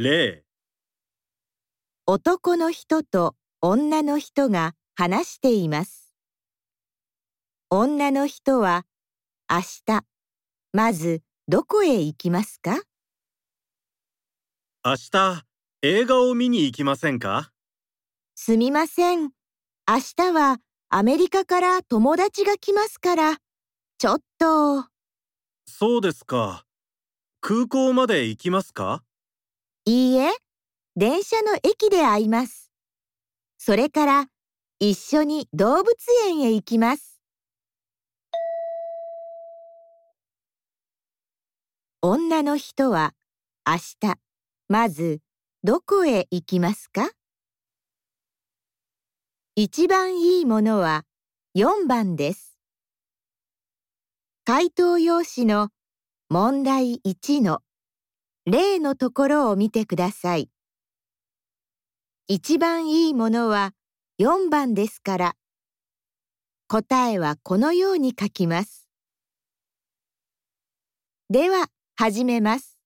例男の人と女の人が話しています。女の人は明日、まずどこへ行きますか？明日映画を見に行きませんか？すみません。明日はアメリカから友達が来ますから、ちょっと、そうですか。空港まで行きますか？いいえ、電車の駅で会います。それから一緒に動物園へ行きます。女の人は明日、まずどこへ行きますか？一番いいものは4番です。回答用紙の問題1の例のところを見てください。一番いいものは4番ですから、答えはこのように書きます。では、始めます。